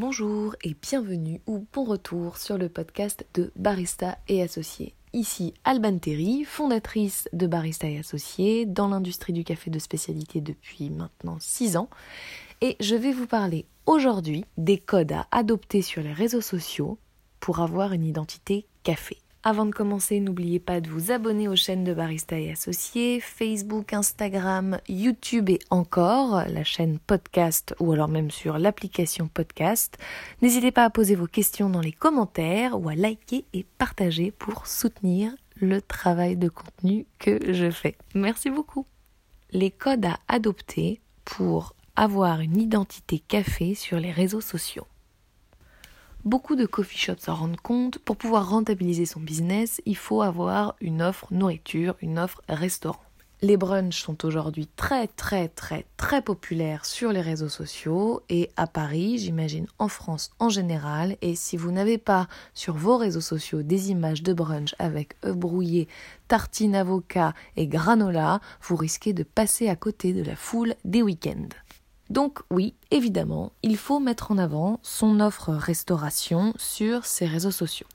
Bonjour et bienvenue ou bon retour sur le podcast de Barista et Associés. Ici Alban Terry, fondatrice de Barista et Associés dans l'industrie du café de spécialité depuis maintenant 6 ans. Et je vais vous parler aujourd'hui des codes à adopter sur les réseaux sociaux pour avoir une identité café. Avant de commencer, n'oubliez pas de vous abonner aux chaînes de Barista et Associés, Facebook, Instagram, YouTube et encore la chaîne podcast ou alors même sur l'application podcast. N'hésitez pas à poser vos questions dans les commentaires ou à liker et partager pour soutenir le travail de contenu que je fais. Merci beaucoup. Les codes à adopter pour avoir une identité café sur les réseaux sociaux. Beaucoup de coffee shops s'en rendent compte, pour pouvoir rentabiliser son business, il faut avoir une offre nourriture, une offre restaurant. Les brunchs sont aujourd'hui très très très très populaires sur les réseaux sociaux et à Paris, j'imagine en France en général. Et si vous n'avez pas sur vos réseaux sociaux des images de brunch avec œufs brouillés, tartines avocat et granola, vous risquez de passer à côté de la foule des week-ends. Donc oui, évidemment, il faut mettre en avant son offre restauration sur ses réseaux sociaux.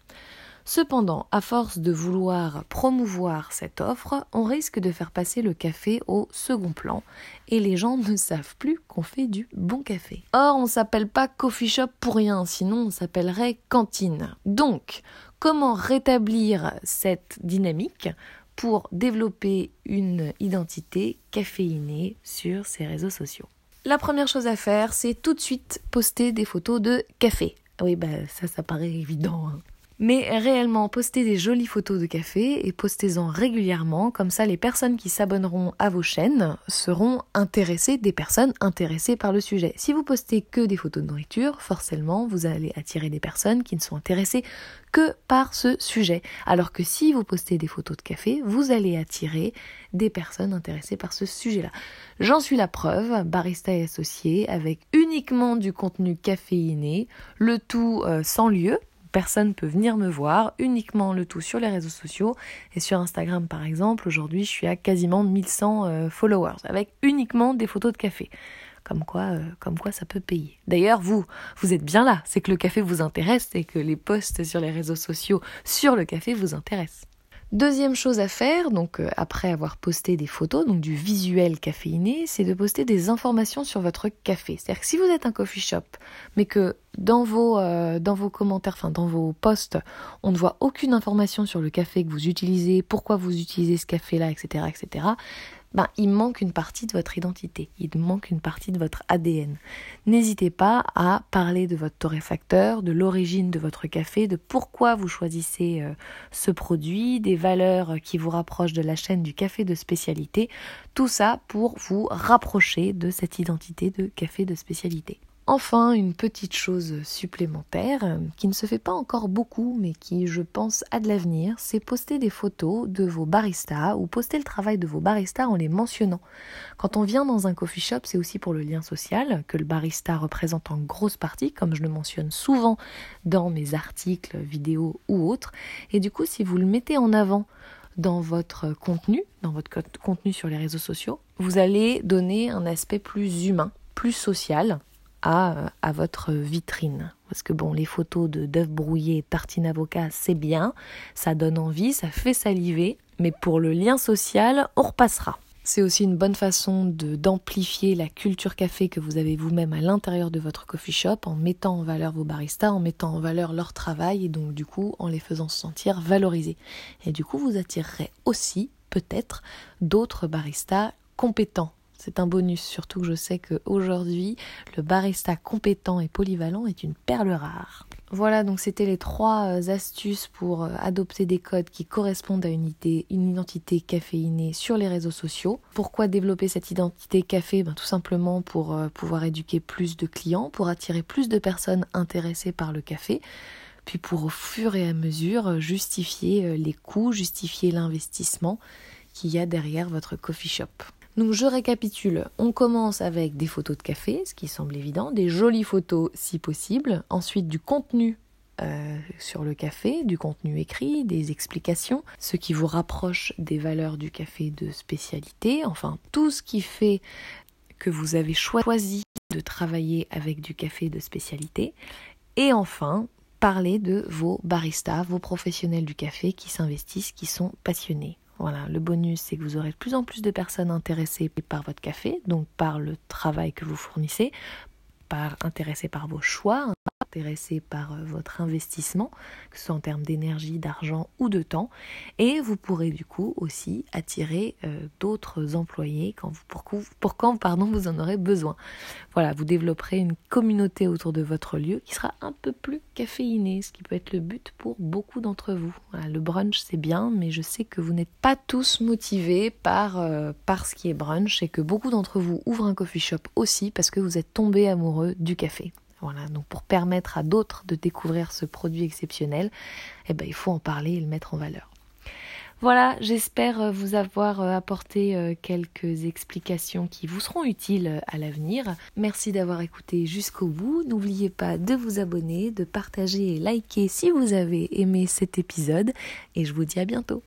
Cependant, à force de vouloir promouvoir cette offre, on risque de faire passer le café au second plan et les gens ne savent plus qu'on fait du bon café. Or, on s'appelle pas coffee shop pour rien, sinon on s'appellerait cantine. Donc, comment rétablir cette dynamique pour développer une identité caféinée sur ses réseaux sociaux? La première chose à faire, c'est tout de suite poster des photos de café. Oui, bah ça, ça paraît évident. Hein. Mais réellement, postez des jolies photos de café et postez-en régulièrement, comme ça les personnes qui s'abonneront à vos chaînes seront intéressées, des personnes intéressées par le sujet. Si vous postez que des photos de nourriture, forcément vous allez attirer des personnes qui ne sont intéressées que par ce sujet. Alors que si vous postez des photos de café, vous allez attirer des personnes intéressées par ce sujet-là. J'en suis la preuve, barista et associé, avec uniquement du contenu caféiné, le tout euh, sans lieu, personne peut venir me voir, uniquement le tout sur les réseaux sociaux. Et sur Instagram par exemple, aujourd'hui je suis à quasiment 1100 euh, followers, avec uniquement des photos de café. Comme quoi, euh, comme quoi ça peut payer. D'ailleurs, vous, vous êtes bien là, c'est que le café vous intéresse et que les posts sur les réseaux sociaux sur le café vous intéressent. Deuxième chose à faire, donc euh, après avoir posté des photos, donc du visuel caféiné, c'est de poster des informations sur votre café. C'est-à-dire que si vous êtes un coffee shop, mais que dans vos, euh, commentaires, enfin dans vos posts, on ne voit aucune information sur le café que vous utilisez, pourquoi vous utilisez ce café-là, etc., etc., ben, il manque une partie de votre identité, il manque une partie de votre ADN. N'hésitez pas à parler de votre torréfacteur, de l'origine de votre café, de pourquoi vous choisissez euh, ce produit, des valeurs qui vous rapprochent de la chaîne du café de spécialité, tout ça pour vous rapprocher de cette identité de café de spécialité. Enfin, une petite chose supplémentaire, euh, qui ne se fait pas encore beaucoup, mais qui, je pense, a de l'avenir, c'est poster des photos de vos baristas ou poster le travail de vos baristas en les mentionnant. Quand on vient dans un coffee shop, c'est aussi pour le lien social, que le barista représente en grosse partie, comme je le mentionne souvent dans mes articles, vidéos ou autres. Et du coup, si vous le mettez en avant, dans votre contenu, dans votre contenu sur les réseaux sociaux, vous allez donner un aspect plus humain, plus social, à, à votre vitrine. Parce que bon, les photos de d'œufs brouillés, tartine avocat, c'est bien, ça donne envie, ça fait saliver, mais pour le lien social, on repassera. C'est aussi une bonne façon d'amplifier la culture café que vous avez vous-même à l'intérieur de votre coffee shop en mettant en valeur vos baristas, en mettant en valeur leur travail et donc du coup en les faisant se sentir valorisés. Et du coup, vous attirerez aussi peut-être d'autres baristas compétents c'est un bonus, surtout que je sais qu'aujourd'hui, le barista compétent et polyvalent est une perle rare. Voilà, donc c'était les trois euh, astuces pour euh, adopter des codes qui correspondent à une, identité caféinée sur les réseaux sociaux. Pourquoi développer cette identité café? Ben, Tout simplement pour euh, pouvoir éduquer plus de clients, pour attirer plus de personnes intéressées par le café puis pour au fur et à mesure justifier les coûts, justifier l'investissement qu'il y a derrière votre coffee shop. Donc je récapitule, on commence avec des photos de café, ce qui semble évident, des jolies photos si possible, ensuite du contenu euh, sur le café, du contenu écrit, des explications, ce qui vous rapproche des valeurs du café de spécialité, enfin tout ce qui fait que vous avez choisi de travailler avec du café de spécialité. Et enfin, parler de vos baristas, vos professionnels du café qui s'investissent, qui sont passionnés. Voilà, le bonus, c'est que vous aurez de plus en plus de personnes intéressées par votre café, donc par le travail que vous fournissez, par intéressées par vos choix, intéressé par euh, votre investissement, que ce soit en termes d'énergie, d'argent ou de temps. Et vous pourrez du coup aussi attirer euh, d'autres employés pour, quand pardon, vous en aurez besoin. Voilà, vous développerez une communauté autour de votre lieu qui sera un peu plus caféinée, ce qui peut être le but pour beaucoup d'entre vous. le brunch c'est bien, mais je sais que vous n'êtes pas tous motivés par, euh, par ce qui est brunch et que beaucoup d'entre vous ouvrent un coffee shop aussi parce que vous êtes tombés amoureux du café. Voilà, donc pour permettre à d'autres de découvrir ce produit exceptionnel, eh ben, il faut en parler et le mettre en valeur. Voilà, j'espère euh, vous avoir euh, apporté euh, quelques explications qui vous seront utiles à l'avenir. Merci d'avoir écouté jusqu'au bout. N'oubliez pas de vous abonner, de partager et liker si vous avez aimé cet épisode. Et je vous dis à bientôt.